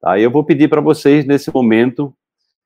Tá? Eu vou pedir para vocês, nesse momento,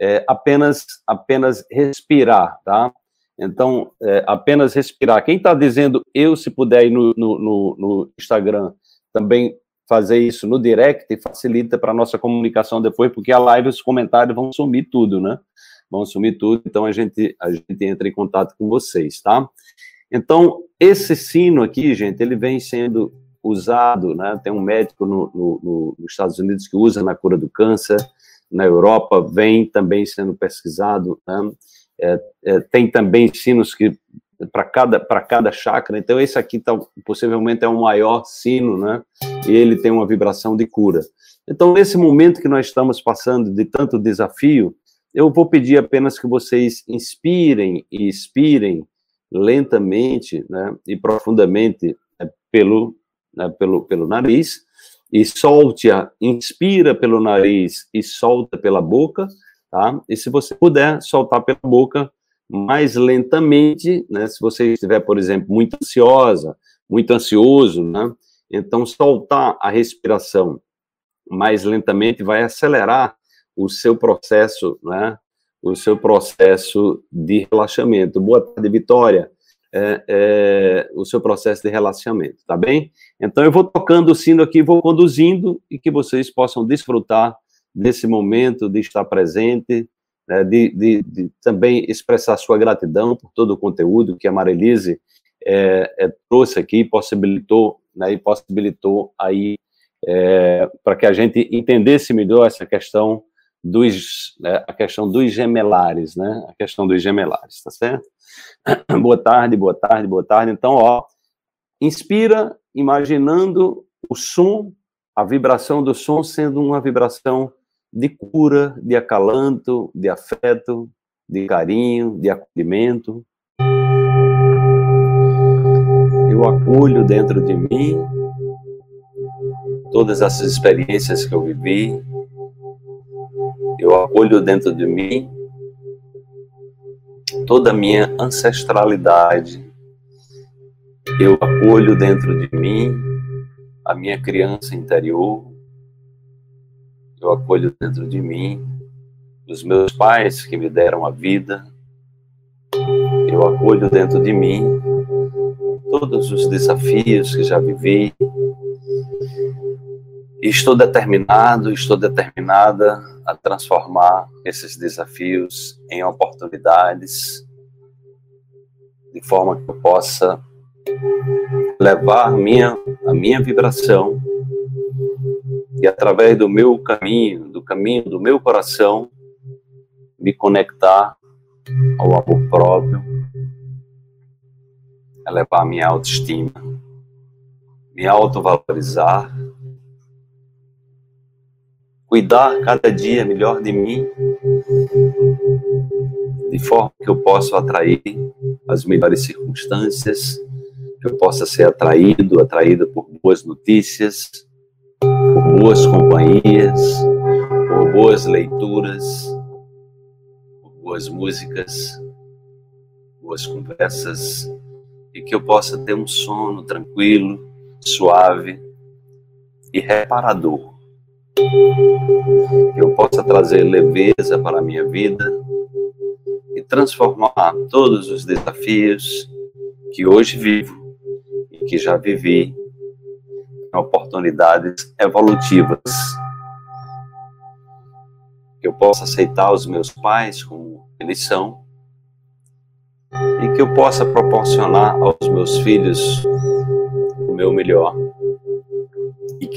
é, apenas, apenas respirar, tá? Então, é, apenas respirar. Quem está dizendo eu, se puder ir no, no, no, Instagram, também fazer isso no direct, facilita para a nossa comunicação depois, porque a live, os comentários vão sumir tudo, né? Vão sumir tudo, então a gente, a gente entra em contato com vocês, tá? Então, esse sino aqui, gente, ele vem sendo usado, né? Tem um médico no, no, nos Estados Unidos que usa na cura do câncer, na Europa vem também sendo pesquisado, né? é, é, tem também sinos que para cada para cada chakra. Então esse aqui tá, possivelmente é o maior sino, né? E ele tem uma vibração de cura. Então nesse momento que nós estamos passando de tanto desafio, eu vou pedir apenas que vocês inspirem e expirem lentamente, né? E profundamente né, pelo né, pelo pelo nariz e solte-a, inspira pelo nariz e solta pela boca, tá? E se você puder soltar pela boca mais lentamente, né? Se você estiver, por exemplo, muito ansiosa, muito ansioso, né? Então soltar a respiração mais lentamente vai acelerar o seu processo, né? O seu processo de relaxamento. Boa tarde, Vitória é, é, o seu processo de relacionamento, tá bem? Então eu vou tocando o sino aqui, vou conduzindo e que vocês possam desfrutar desse momento de estar presente, né, de, de, de, também expressar sua gratidão por todo o conteúdo que a Marilise é, é, trouxe aqui, possibilitou, né, e possibilitou aí é, para que a gente entendesse melhor essa questão dos, né, a questão dos gemelares, né, a questão dos gemelares, tá certo? boa tarde, boa tarde, boa tarde. Então, ó, inspira imaginando o som, a vibração do som sendo uma vibração de cura, de acalanto, de afeto, de carinho, de acolhimento. Eu acolho dentro de mim todas essas experiências que eu vivi. Eu acolho dentro de mim toda a minha ancestralidade. Eu acolho dentro de mim a minha criança interior. Eu acolho dentro de mim os meus pais que me deram a vida. Eu acolho dentro de mim todos os desafios que já vivi. Estou determinado, estou determinada a transformar esses desafios em oportunidades, de forma que eu possa levar minha, a minha vibração e através do meu caminho, do caminho do meu coração, me conectar ao amor próprio, elevar minha autoestima, me autovalorizar cuidar cada dia melhor de mim, de forma que eu possa atrair as melhores circunstâncias, que eu possa ser atraído, atraída por boas notícias, por boas companhias, por boas leituras, por boas músicas, boas conversas, e que eu possa ter um sono tranquilo, suave e reparador eu possa trazer leveza para a minha vida e transformar todos os desafios que hoje vivo e que já vivi em oportunidades evolutivas. Que eu possa aceitar os meus pais como eles são e que eu possa proporcionar aos meus filhos o meu melhor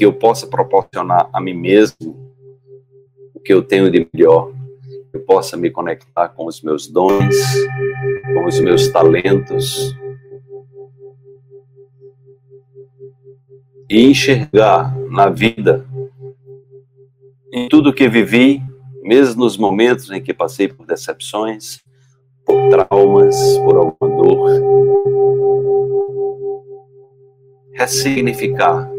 que eu possa proporcionar a mim mesmo o que eu tenho de melhor, eu possa me conectar com os meus dons, com os meus talentos e enxergar na vida, em tudo que vivi, mesmo nos momentos em que passei por decepções, por traumas, por alguma dor, ressignificar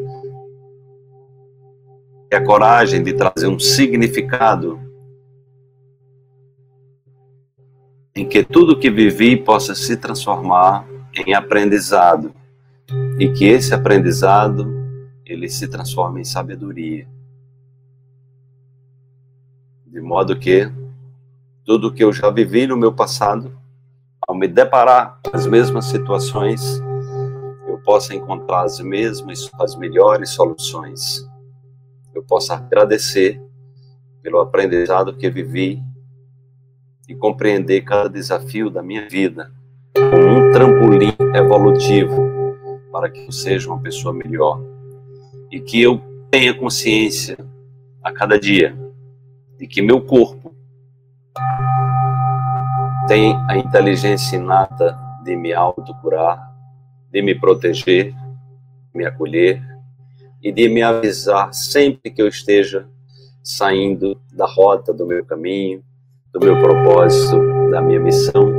é a coragem de trazer um significado em que tudo que vivi possa se transformar em aprendizado e que esse aprendizado ele se transforme em sabedoria. De modo que tudo que eu já vivi no meu passado, ao me deparar com as mesmas situações, eu possa encontrar as mesmas, as melhores soluções. Eu possa agradecer pelo aprendizado que vivi e compreender cada desafio da minha vida como um trampolim evolutivo para que eu seja uma pessoa melhor e que eu tenha consciência a cada dia de que meu corpo tem a inteligência inata de me autocurar, de me proteger, me acolher e de me avisar sempre que eu esteja saindo da rota do meu caminho, do meu propósito, da minha missão,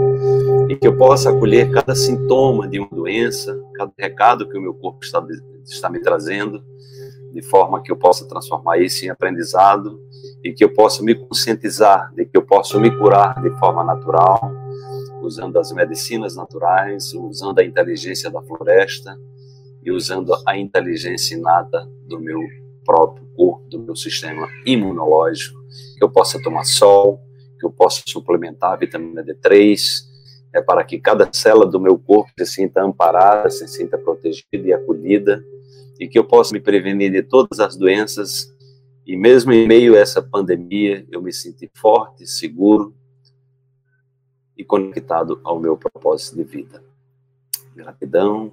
e que eu possa acolher cada sintoma de uma doença, cada recado que o meu corpo está, está me trazendo, de forma que eu possa transformar isso em aprendizado e que eu possa me conscientizar de que eu posso me curar de forma natural, usando as medicinas naturais, usando a inteligência da floresta e usando a inteligência inata do meu próprio corpo, do meu sistema imunológico, que eu possa tomar sol, que eu possa suplementar a vitamina D3, é para que cada célula do meu corpo se sinta amparada, se sinta protegida e acolhida, e que eu possa me prevenir de todas as doenças, e mesmo em meio a essa pandemia, eu me sinto forte, seguro e conectado ao meu propósito de vida. Gratidão,